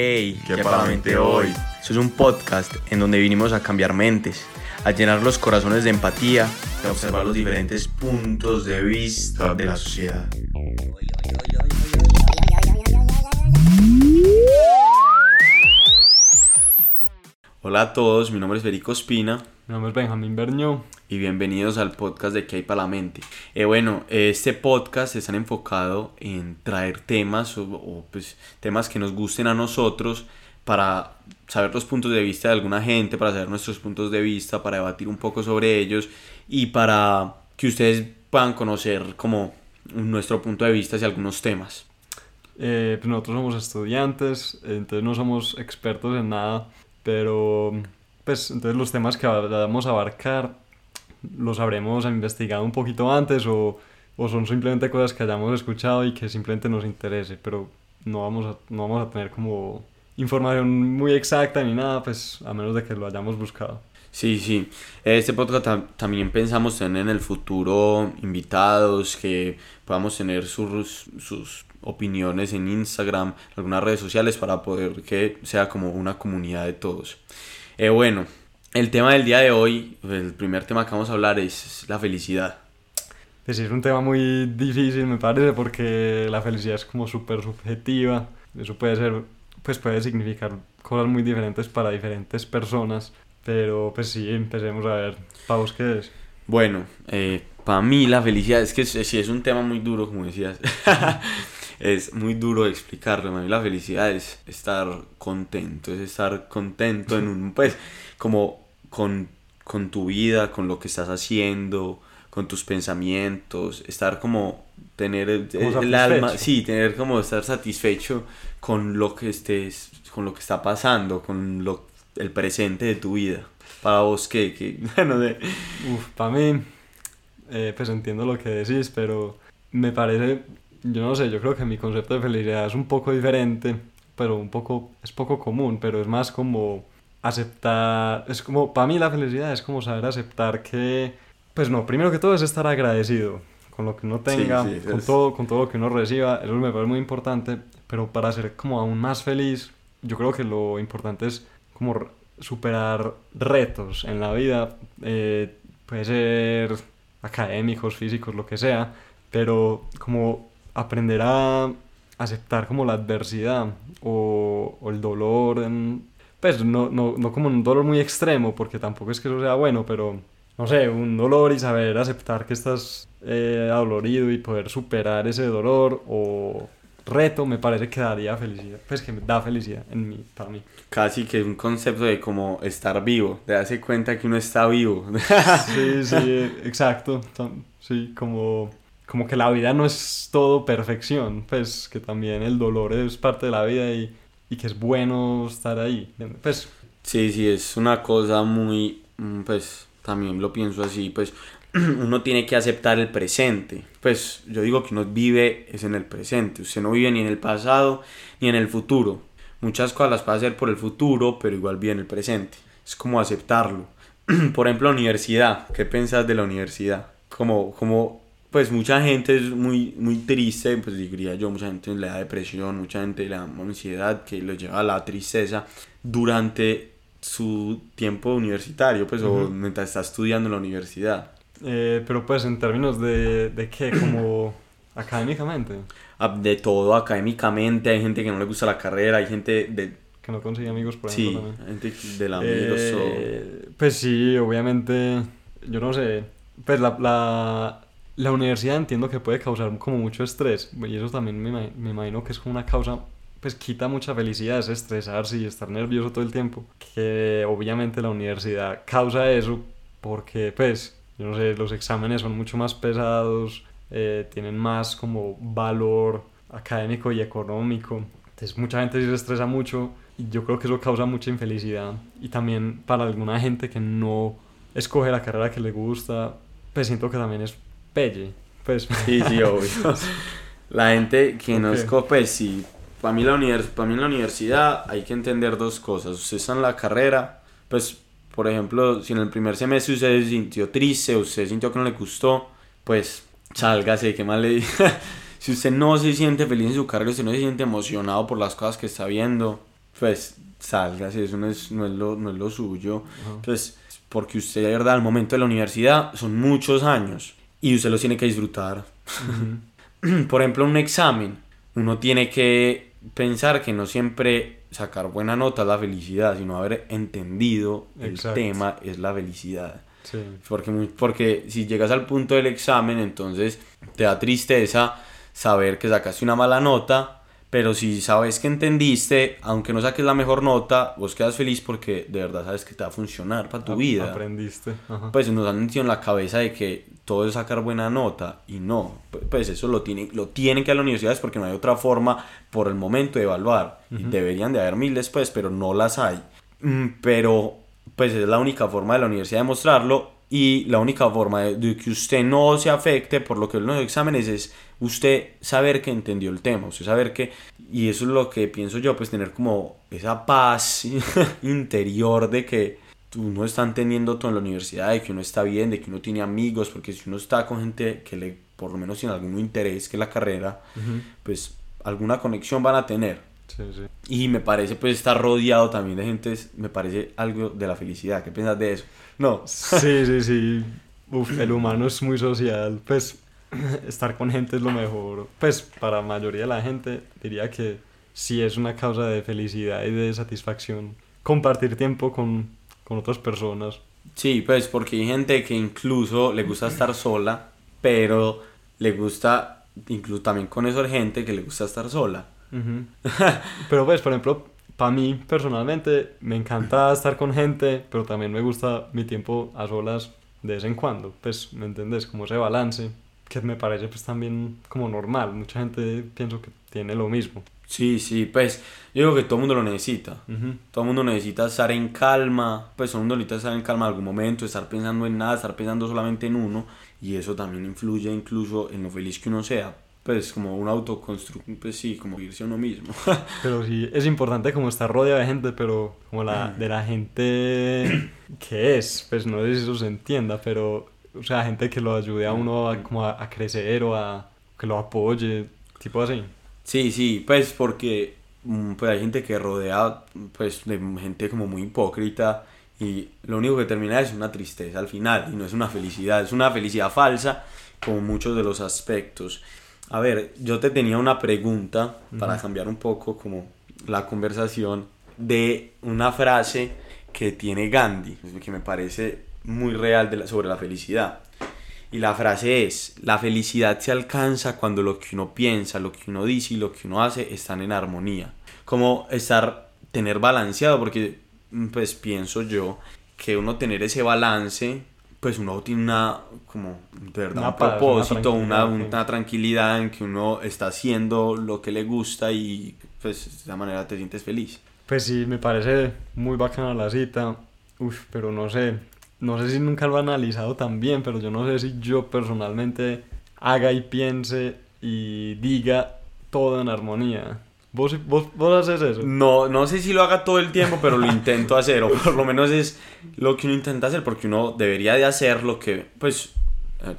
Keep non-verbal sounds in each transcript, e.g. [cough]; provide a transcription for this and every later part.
Hey, ¿qué, para la mente hoy? Eso es un podcast en donde vinimos a cambiar mentes, a llenar los corazones de empatía, a observar los diferentes puntos de vista de la sociedad. Hola a todos, mi nombre es Federico Espina. Mi nombre es Benjamín Berño. Y bienvenidos al podcast de ¿Qué hay para la mente? Eh, bueno, este podcast está enfocado en traer temas o, pues, temas que nos gusten a nosotros para saber los puntos de vista de alguna gente, para saber nuestros puntos de vista, para debatir un poco sobre ellos y para que ustedes puedan conocer como nuestro punto de vista hacia algunos temas. Eh, pues nosotros somos estudiantes, entonces no somos expertos en nada, pero pues entonces los temas que vamos a abarcar los habremos investigado un poquito antes o, o, son simplemente cosas que hayamos escuchado y que simplemente nos interese, pero no vamos a, no vamos a tener como información muy exacta ni nada, pues a menos de que lo hayamos buscado. Sí, sí. Este podcast también pensamos tener en el futuro invitados que podamos tener sus, sus opiniones en Instagram, algunas redes sociales para poder que sea como una comunidad de todos. Eh, bueno, el tema del día de hoy, el primer tema que vamos a hablar es la felicidad. Pues es un tema muy difícil, me parece, porque la felicidad es como súper subjetiva. Eso puede ser, pues puede significar cosas muy diferentes para diferentes personas. Pero pues sí, empecemos a ver, ¿para vos qué es? Bueno, eh, para mí la felicidad es que sí es un tema muy duro, como decías. [laughs] es muy duro explicarlo. Para mí la felicidad es estar contento, es estar contento en un, pues, como con, con tu vida, con lo que estás haciendo, con tus pensamientos, estar como tener el, alma, sí, tener como estar satisfecho con lo que estés, con lo que está pasando, con lo, el presente de tu vida. Para vos, ¿qué? ¿Qué? [laughs] Bueno, de... Uf, para mí, eh, pues entiendo lo que decís, pero me parece yo no sé, yo creo que mi concepto de felicidad es un poco diferente, pero un poco, es poco común, pero es más como aceptar, es como, para mí la felicidad es como saber aceptar que, pues no, primero que todo es estar agradecido con lo que uno tenga, con, todo, con todo lo que uno reciba, eso me parece muy importante, pero para ser como aún más feliz, yo creo que lo importante es como superar retos en la vida, eh, puede ser académicos, físicos, lo que sea, pero como aprender a aceptar como la adversidad o, el dolor, en, pues no, no, no como un dolor muy extremo, porque tampoco es que eso sea bueno, pero no sé, un dolor y saber aceptar que estás eh, adolorido y poder superar ese dolor o reto me parece que daría felicidad, pues que me da felicidad en mí, para mí. Casi que es un concepto de como estar vivo, de darse cuenta que uno está vivo. [laughs] sí, sí, exacto, sí, como como que la vida no es todo perfección, pues que también el dolor es parte de la vida y, y que es bueno estar ahí, pues... Sí, sí, es una cosa muy, mm, pues también lo pienso así, pues [clears throat] uno tiene que aceptar el presente, pues yo digo que uno vive es en el presente, usted no vive ni en el pasado ni en el futuro, muchas cosas las puede hacer por el futuro, pero igual vive en el presente, es como aceptarlo. [clears throat] por ejemplo, la universidad, ¿qué piensas de la universidad? Como, como pues mucha gente es muy, muy triste, pues diría yo, mucha gente le da depresión, mucha gente le da ansiedad que lo lleva a la tristeza durante su tiempo universitario, pues o mientras está estudiando en la universidad. Eh, pero pues en términos de, de qué, como [coughs] académicamente. Ah, de todo, académicamente, hay gente que no le gusta la carrera, hay gente de... Que no consigue amigos, por ejemplo. Sí, gente de la amigos eh, Pues sí, obviamente, yo no sé, pues la, la la universidad entiendo que puede causar como mucho estrés y eso también me, me imagino que es como una causa pues quita mucha felicidad es estresarse y estar nervioso todo el tiempo que obviamente la universidad causa eso porque pues yo no sé los exámenes son mucho más pesados eh, tienen más como valor académico y económico entonces mucha gente se estresa mucho y yo creo que eso causa mucha infelicidad y también para alguna gente que no escoge la carrera que le gusta pues siento que también es pelle. Pues. Sí, sí, [laughs] obvio. La gente que no es pues sí. Para mí, la para mí en la universidad hay que entender dos cosas. Usted está en la carrera, pues, por ejemplo, si en el primer semestre usted se sintió triste, usted sintió que no le gustó, pues, sálgase, qué mal le dije. [laughs] si usted no se siente feliz en su carrera, usted no se siente emocionado por las cosas que está viendo, pues salga, si eso no es, no es, lo, no es lo suyo. Pues porque usted, de verdad, al momento de la universidad son muchos años y usted los tiene que disfrutar. [clears throat] Por ejemplo, un examen, uno tiene que pensar que no siempre sacar buena nota es la felicidad, sino haber entendido el tema es la felicidad. Porque, porque si llegas al punto del examen, entonces te da tristeza saber que sacaste una mala nota pero si sabes que entendiste, aunque no saques la mejor nota, vos quedas feliz porque de verdad sabes que te va a funcionar para tu vida. Aprendiste. Pues nos han metido en la cabeza de que todo es sacar buena nota y no. Pues eso lo, tiene, lo tienen que a las universidades porque no hay otra forma por el momento de evaluar. y deberían de haber mil después, pero no las hay. Mm, pero pues es la única forma de la universidad de mostrarlo y la única forma de, que usted no se afecte por lo que los exámenes es usted saber que entendió el tema, usted saber que, y eso es lo que pienso yo, pues tener como esa paz [laughs] interior de que uno está entendiendo todo en la universidad, de que uno está bien, de que uno tiene amigos, porque si uno está con gente que le, por lo menos tiene algún interés que la carrera, pues alguna conexión van a tener. Y me parece pues estar rodeado también de gente, me parece algo de la felicidad. ¿Qué piensas de eso? No. Sí, sí, sí. Uf, el humano es muy social. Pues [clears throat] estar con gente es lo mejor. Pues para la mayoría de la gente diría que sí es una causa de felicidad y de satisfacción compartir tiempo con, con otras personas. Sí, pues porque hay gente que incluso le gusta estar sola, pero le gusta, incluso también con eso hay gente que le gusta estar sola. [laughs] pero pues, por ejemplo, para mí personalmente me encanta estar con gente, pero también me gusta mi tiempo a solas de vez en cuando. Pues, ¿me entiendes? Como ese balance que me parece pues también como normal. Mucha gente pienso que tiene lo mismo. Sí, sí, pues yo digo que todo el mundo lo necesita. Todo el mundo necesita estar en calma, pues todo el mundo necesita estar en calma en algún momento, estar pensando en nada, estar pensando solamente en uno y eso también influye incluso en lo feliz que uno sea pues como un autoconstrucción, pues sí, como irse a uno mismo. [laughs] pero sí, es importante como estar rodeado de gente, pero como la de la gente [clears throat] que es, pues no sé si eso se entienda, pero o sea, gente que lo ayude a uno a, como a, crecer o a que lo apoye, tipo así. Sí, sí, pues porque mm, pues hay gente que rodea pues de gente como muy hipócrita y lo único que termina es una tristeza al final y no es una felicidad, es una felicidad falsa como muchos de los aspectos. A ver, yo te tenía una pregunta para cambiar un poco como la conversación de una frase que tiene Gandhi, que me parece muy real de sobre la felicidad. Y la frase es, la felicidad se alcanza cuando lo que uno piensa, lo que uno dice y lo que uno hace están en armonía. Como estar, tener balanceado, porque pues pienso yo que uno tener ese balance pues uno tiene una, como, de verdad, un propósito, una, una, tranquilidad en que uno está haciendo lo que le gusta y pues de esa manera te sientes feliz. Pues sí, me parece muy bacana la cita, Uf, pero no sé, no sé si nunca lo he analizado tan bien, pero yo no sé si yo personalmente haga y piense y diga todo en armonía. ¿Vos, vos, vos haces eso? No, no sé si lo haga todo el tiempo, pero lo [laughs] intento hacer, o por lo menos es lo que uno intenta hacer, porque uno debería de hacer lo que, pues,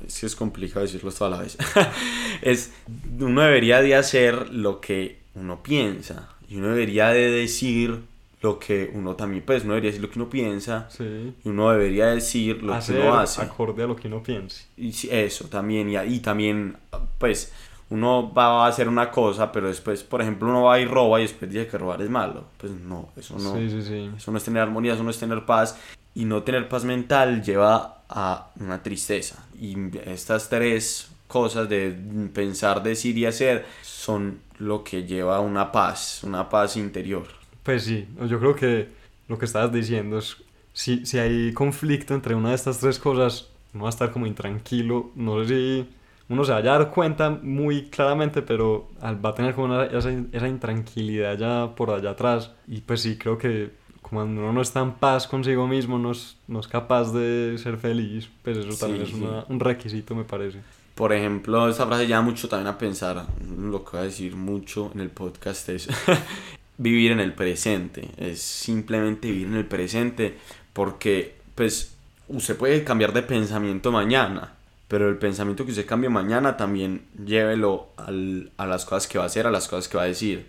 es que es complicado decirlo toda la vez, [laughs] es, uno debería de hacer lo que uno piensa, y uno debería de decir lo que uno también, pues, uno debería decir lo que uno piensa, sí. y uno debería decir lo que uno hace. acorde a lo que uno piensa. Y eso también, y, y también, pues, uno va a hacer una cosa, pero después, por ejemplo, uno va y roba y después dice que robar es malo. Pues no, eso no, eso no es tener armonía, eso no es tener paz. Y no tener paz mental lleva a una tristeza. Y estas tres cosas de pensar, decir y hacer son lo que lleva a una paz, una paz interior. Pues sí, yo creo que lo que estabas diciendo es, si, si hay conflicto entre una de estas tres cosas, uno va a estar como intranquilo, no sé si uno se va a dar cuenta muy claramente, pero va a tener como esa, esa, intranquilidad ya por allá atrás. Y pues sí, creo que cuando uno no está en paz consigo mismo, no es, no es capaz de ser feliz, pues eso también es un requisito, me parece. Por ejemplo, esta frase llama mucho también a pensar, lo que voy a decir mucho en el podcast es [laughs] vivir en el presente, es simplemente vivir en el presente, porque pues usted puede cambiar de pensamiento mañana, pero el pensamiento que usted cambie mañana también llévelo al, a las cosas que va a hacer, a las cosas que va a decir.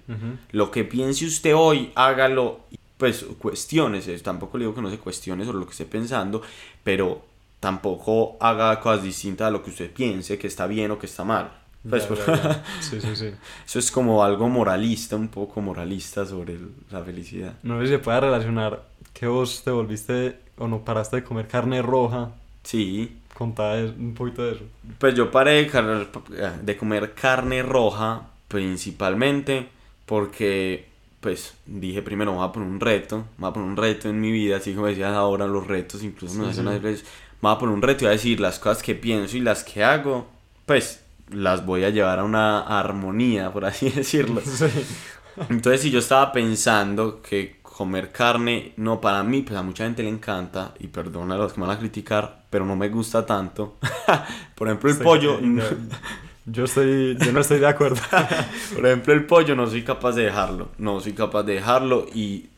Lo que piense usted hoy, hágalo, pues cuestiones, tampoco le digo que no se cuestione sobre lo que esté pensando, pero tampoco haga cosas distintas a lo que usted piense, que está bien o que está mal. Pues, [laughs] Sí, sí, sí. Eso es como algo moralista, un poco moralista sobre la felicidad. No sé si se puede relacionar que vos te volviste o no paraste de comer carne roja. Sí. Contá un poquito de eso. Pues yo paré de, comer carne roja principalmente porque pues dije primero voy a poner un reto, voy a poner un reto en mi vida, así como decías ahora los retos incluso nos hacen unas veces, voy a poner un reto y voy a decir las cosas que pienso y las que hago, pues las voy a llevar a una armonía, por así [laughs] decirlo. Entonces si yo estaba pensando que comer carne, no, para mí, pues a mucha gente le encanta, y perdona a los que me van a criticar, pero no me gusta tanto. [laughs] Por ejemplo, el pollo... [laughs] yo, estoy, yo no estoy de acuerdo. [laughs] Por ejemplo, el pollo no soy capaz de dejarlo, no soy capaz de dejarlo y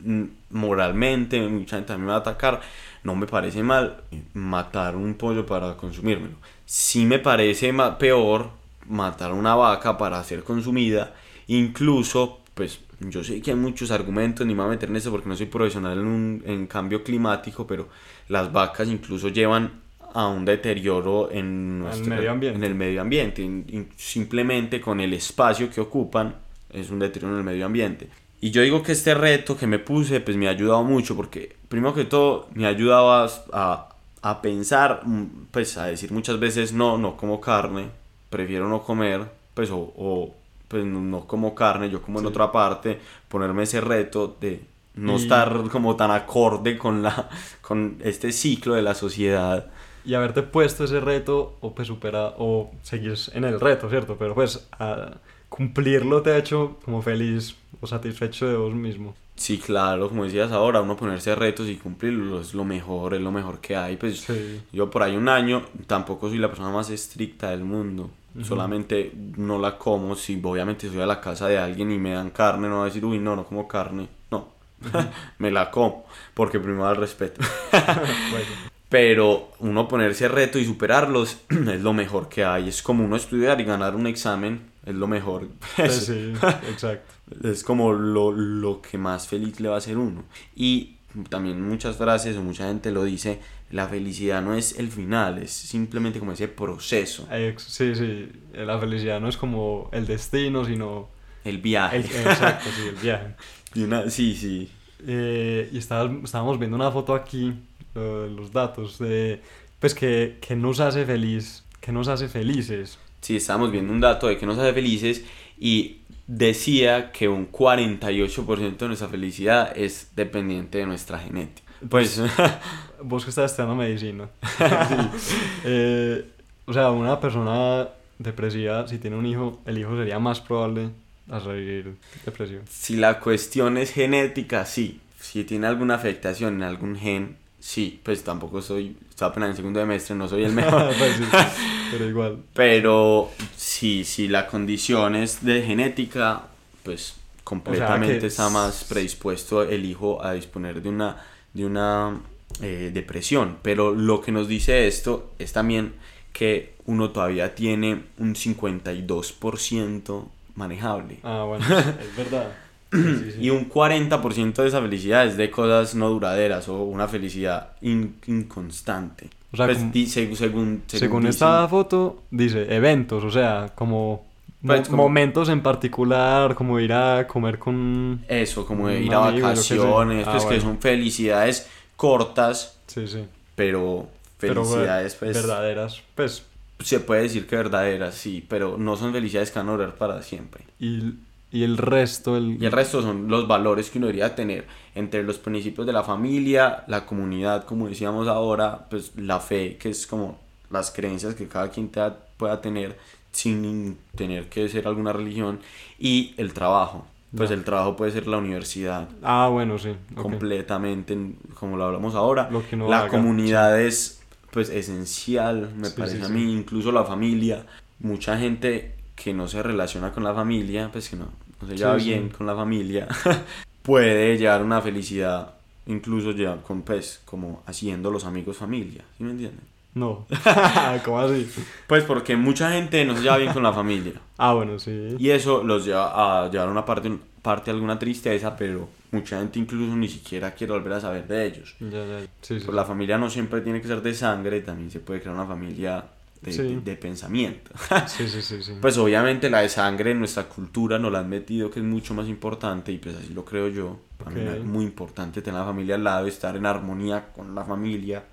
moralmente mucha gente mí me va a atacar, no me parece mal matar un pollo para consumírmelo. Sí me parece peor matar una vaca para ser consumida, incluso pues yo sé que hay muchos argumentos, ni me voy a meter en eso porque no soy profesional en, un, en cambio climático, pero las vacas incluso llevan a un deterioro en, nuestro, medio ambiente. en el medio ambiente. simplemente con el espacio que ocupan es un deterioro en el medio ambiente. Y yo digo que este reto que me puse pues me ha ayudado mucho porque primero que todo me ha ayudado a, a pensar, mm, pues a decir muchas veces no, no como carne, prefiero no comer, pues o pues no como carne, yo como en otra parte, ponerme ese reto de no estar como tan acorde con, la, con este ciclo de la sociedad. Y haberte puesto ese reto o pues supera o seguir en el reto, ¿cierto? Pero pues a cumplirlo te ha hecho como feliz o satisfecho de vos mismo. Sí, claro, como decías ahora, uno ponerse retos y cumplirlos es lo mejor, es lo mejor que hay. Pues yo por ahí un año tampoco soy la persona más estricta del mundo. Solamente no la como si obviamente soy a la casa de alguien y me dan carne, no voy a decir, uy, no, no como carne. No, [laughs] me la como, porque primero al respeto. [laughs] Pero uno ponerse reto y superarlos [clears throat] es lo mejor que hay. Es como uno estudiar y ganar un examen, es lo mejor. [laughs] sí, exacto. Es como lo, lo que más feliz le va a hacer uno. Y también muchas frases o mucha gente lo dice, la felicidad no es el final, es simplemente como ese proceso. Sí, sí, la felicidad no es como el destino, sino... El viaje. exacto, sí, el viaje. [laughs] Y una, sí, sí. Eh, y estábamos viendo una foto aquí, los datos, de, pues que, que nos hace feliz, que nos hace felices. Sí, estábamos viendo un dato de que nos hace felices y decía que un 48% de nuestra felicidad es dependiente de nuestra genética. Pues, vos que estás estudiando medicina. [laughs] Eh, o sea, una persona depresiva, si tiene un hijo, el hijo sería más probable a revivir depresión. Si la cuestión es genética, sí. Si tiene alguna afectación en algún gen, sí. Pues tampoco soy, estoy apenas en segundo semestre, no soy el mejor. [laughs] Pues pero igual. Pero sí, si la condición es de genética, pues completamente está más predispuesto el hijo a disponer de una de una eh, depresión. Pero lo que nos dice esto es también que uno todavía tiene un 52% manejable. Ah, bueno, es verdad. Y un 40% de esa felicidad es de cosas no duraderas o una felicidad inconstante. O sea, pues, según, según, esta foto, dice eventos, o sea, como pues, momentos en particular, como ir a comer con... Eso, como ir a vacaciones, pues ah, que son felicidades cortas, sí, sí. pero felicidades pues... Verdaderas, pues... Se puede decir que verdaderas, sí, pero no son felicidades que van a durar para siempre. Y, y el resto... El... Y el resto son los valores que uno debería tener entre los principios de la familia, la comunidad, como decíamos ahora, pues la fe, que es como las creencias que cada quien pueda tener sin tener que ser alguna religión, y el trabajo. Pues el trabajo puede ser la universidad. Ah, bueno, sí. Completamente, como lo hablamos ahora. la comunidad es pues esencial, me parece a mí, incluso la familia. Mucha gente que no se relaciona con la familia, pues que no, no se lleva bien con la familia, [laughs] puede llevar una felicidad, incluso ya con pues como haciendo los amigos familia, ¿sí me entienden? No. [laughs] ¿Cómo así? Pues porque mucha gente no se lleva bien con la familia. Ah, bueno, sí. Y eso los lleva a llevar una parte, parte alguna tristeza, pero mucha gente incluso ni siquiera quiere volver a saber de ellos. Ya, ya. Sí, sí. Pues la familia no siempre tiene que ser de sangre, también se puede crear una familia de, Sí. de- de pensamiento. [laughs] Sí, sí, sí, sí. Pues obviamente la de sangre en nuestra cultura nos la han metido que es mucho más importante y pues así lo creo yo. Para mí es muy importante tener la familia al lado, estar en armonía con la familia,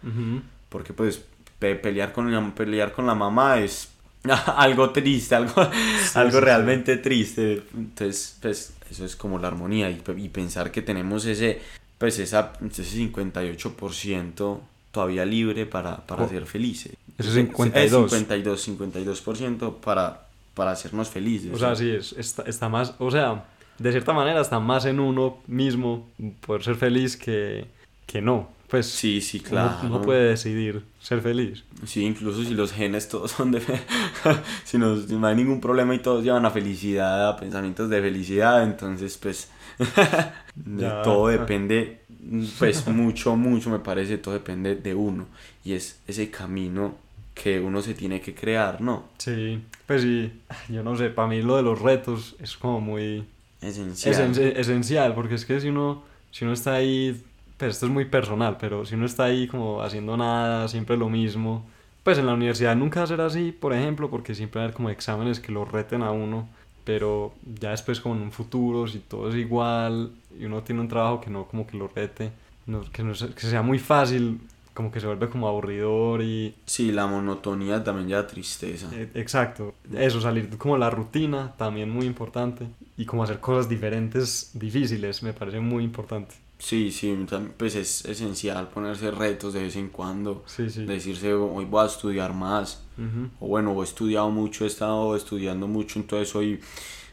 porque pues pe- pelear con la, pelear con la mamá es [laughs] algo triste, algo, [laughs] algo sí, sí. realmente triste. Entonces, pues eso es como la armonía y, y pensar que tenemos ese, pues esa, ese 58% todavía libre para, para Oh. ser felices. Ese Es 52. 52, 52% para, para hacernos felices. O sea, sí, es, está, está más, o sea, de cierta manera está más en uno mismo poder ser feliz que, que no. Pues Sí, sí, claro. uno, puede decidir ser feliz. Sí, incluso si los genes todos son de... fe- [laughs] si, no, no hay ningún problema y todos llevan a felicidad, a pensamientos de felicidad, entonces pues [laughs] de Ya. todo depende, pues mucho, mucho me parece, todo depende de uno. Y es ese camino que uno se tiene que crear, ¿no? Sí, pues sí, yo no sé, para mí lo de los retos es como muy Esencial. esen- esencial, porque es que si uno, si uno está ahí, pues esto es muy personal, pero si uno está ahí como haciendo nada, siempre lo mismo, pues en la universidad nunca va a ser así, por ejemplo, porque siempre va a haber como exámenes que lo reten a uno, pero ya después como en un futuro, si todo es igual y uno tiene un trabajo que no como que lo rete, no- que, no, que sea muy fácil, como que se vuelve como aburridor y Sí, la monotonía también ya tristeza. eh, Exacto, eso, salir como la rutina, también muy importante. Y como hacer cosas diferentes, difíciles, me parece muy importante. Sí, sí, pues es esencial ponerse retos de vez en cuando. Sí, sí. Decirse, hoy voy a estudiar más. O bueno, he estudiado mucho, he estado estudiando mucho, entonces hoy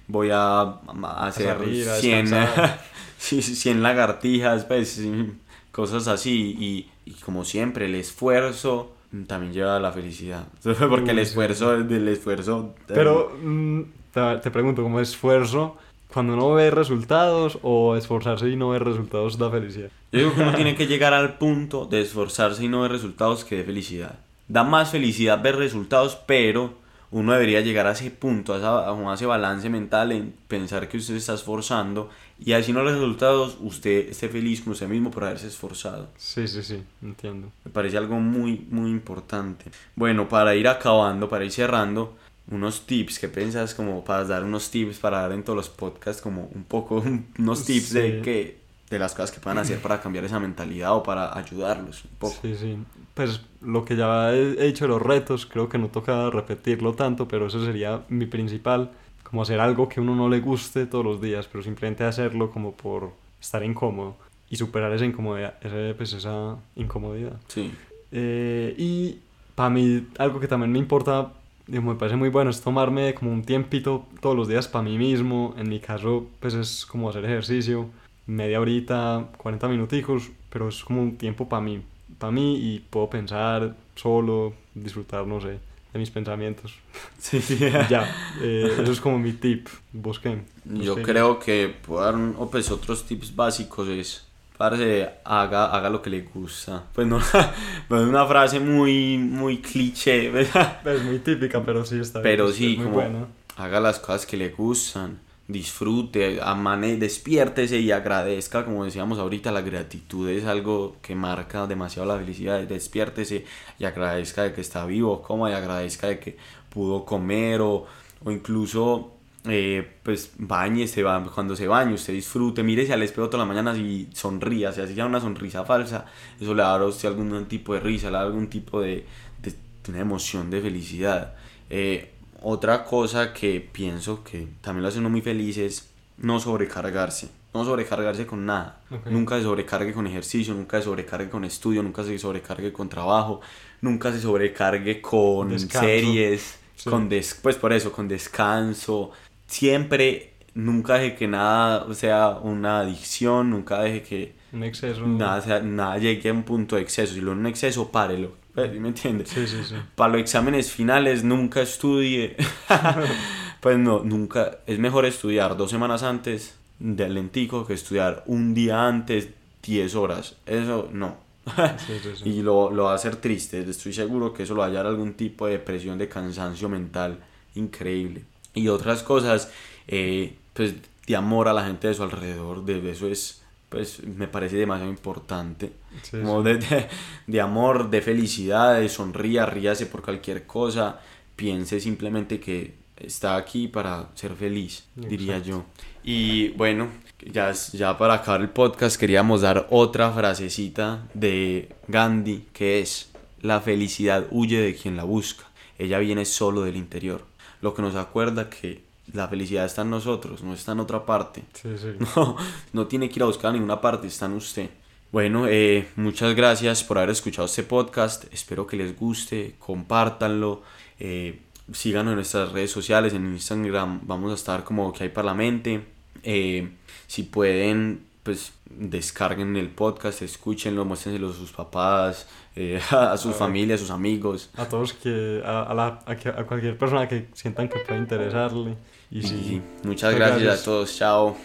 voy a, a hacer salir, a 100, descansar. [laughs] sí, 100 lagartijas, pues cosas así, y, y como siempre, el esfuerzo también lleva a la felicidad, [laughs] porque el Uy, sí. esfuerzo, del esfuerzo... Pero mm, te, te pregunto, ¿como esfuerzo cuando no ve resultados o esforzarse y no ver resultados da felicidad? Yo digo que uno tiene que llegar al punto de esforzarse y no ver resultados que de felicidad. Da más felicidad ver resultados, pero uno debería llegar a ese punto, a, esa- a ese balance mental en pensar que usted se está esforzando y así no los resultados, usted esté feliz con usted mismo por haberse esforzado. Sí, sí, sí, entiendo. Me parece algo muy, muy importante. Bueno, para ir acabando, para ir cerrando, unos tips, ¿qué piensas como para dar unos tips para dar en todos los podcasts como un poco, [laughs] unos tips de Sí. que de las cosas que puedan hacer para cambiar esa mentalidad o para ayudarlos un poco? Sí, sí. Pues lo que ya he he dicho de los retos, creo que no toca repetirlo tanto, pero eso sería mi principal, como hacer algo que uno no le guste todos los días, pero simplemente hacerlo como por estar incómodo y superar esa incomodidad, ese, pues esa incomodidad. Sí. Eh, y para mí algo que también me importa, digamos, me parece muy bueno, es tomarme como un tiempito todos los días para mí mismo. En mi caso, pues es como hacer ejercicio, media horita, 40 minuticos, pero es como un tiempo para mí, para mí y puedo pensar solo, disfrutar, no sé, de mis pensamientos. [laughs] Sí, sí. [laughs] ya, eh, eso es como mi tip. ¿Vos Yo creo que puedo dar un- pues otros tips básicos es, parce, haga, haga lo que le gusta. Pues no, [laughs] no es una frase muy, muy cliché, [laughs] ¿verdad? Es muy típica, pero sí está Pero es- sí, es como buena. haga las cosas que le gustan, disfrute, amane, despiértese y agradezca, como decíamos ahorita, la gratitud es algo que marca demasiado la felicidad, despiértese y agradezca de que está vivo, coma y agradezca de que pudo comer o, o incluso eh, pues bañese, cuando se bañe, usted disfrute, mírese al espejo todas las mañanas y sonría, si así sea una sonrisa falsa, eso le dará a usted algún tipo de risa, le dará algún tipo de, de- de una emoción de felicidad. Eh, otra cosa que pienso que también lo hace uno muy feliz es no sobrecargarse. No sobrecargarse con nada. Nunca se sobrecargue con ejercicio, nunca se sobrecargue con estudio, nunca se sobrecargue con trabajo, nunca se sobrecargue con Descanso. series, Sí. con des pues por eso, con descanso. Siempre, nunca deje que nada sea una adicción, nunca deje que Un exceso. nada, sea- nada llegue a un punto de exceso. Si lo en un exceso, párelo. ¿Sí ¿Me entiendes? Sí, sí, sí. Para los exámenes finales nunca estudie. [laughs] pues no, nunca. Es mejor estudiar dos semanas antes del lentico que estudiar un día antes 10 horas. Eso no. [laughs] y lo, lo va a hacer triste. Estoy seguro que eso lo va a hallar algún tipo de depresión, de cansancio mental increíble. Y otras cosas, eh, pues de amor a la gente de su alrededor, de eso es, pues me parece demasiado importante. Como de, de, amor, de felicidad, de sonría, ríase por cualquier cosa, piense simplemente que está aquí para ser feliz, diría yo. Y bueno, ya, ya para acabar el podcast queríamos dar otra frasecita de Gandhi que es, la felicidad huye de quien la busca, ella viene solo del interior, lo que nos acuerda que la felicidad está en nosotros, no está en otra parte. [laughs] No, no tiene que ir a buscar a ninguna parte, está en usted. Bueno, eh, muchas gracias por haber escuchado este podcast. Espero que les guste, compártanlo. Eh, síganos en nuestras redes sociales, en Instagram vamos a estar como que hay parlamente. Eh, si pueden, pues descarguen el podcast, escúchenlo, muéstrenselo a sus papás, eh, [laughs] a sus familias, a sus amigos. A todos que, a, la, a, cualquier persona que sientan que pueda interesarle. Y sí, muchas gracias a todos, chao.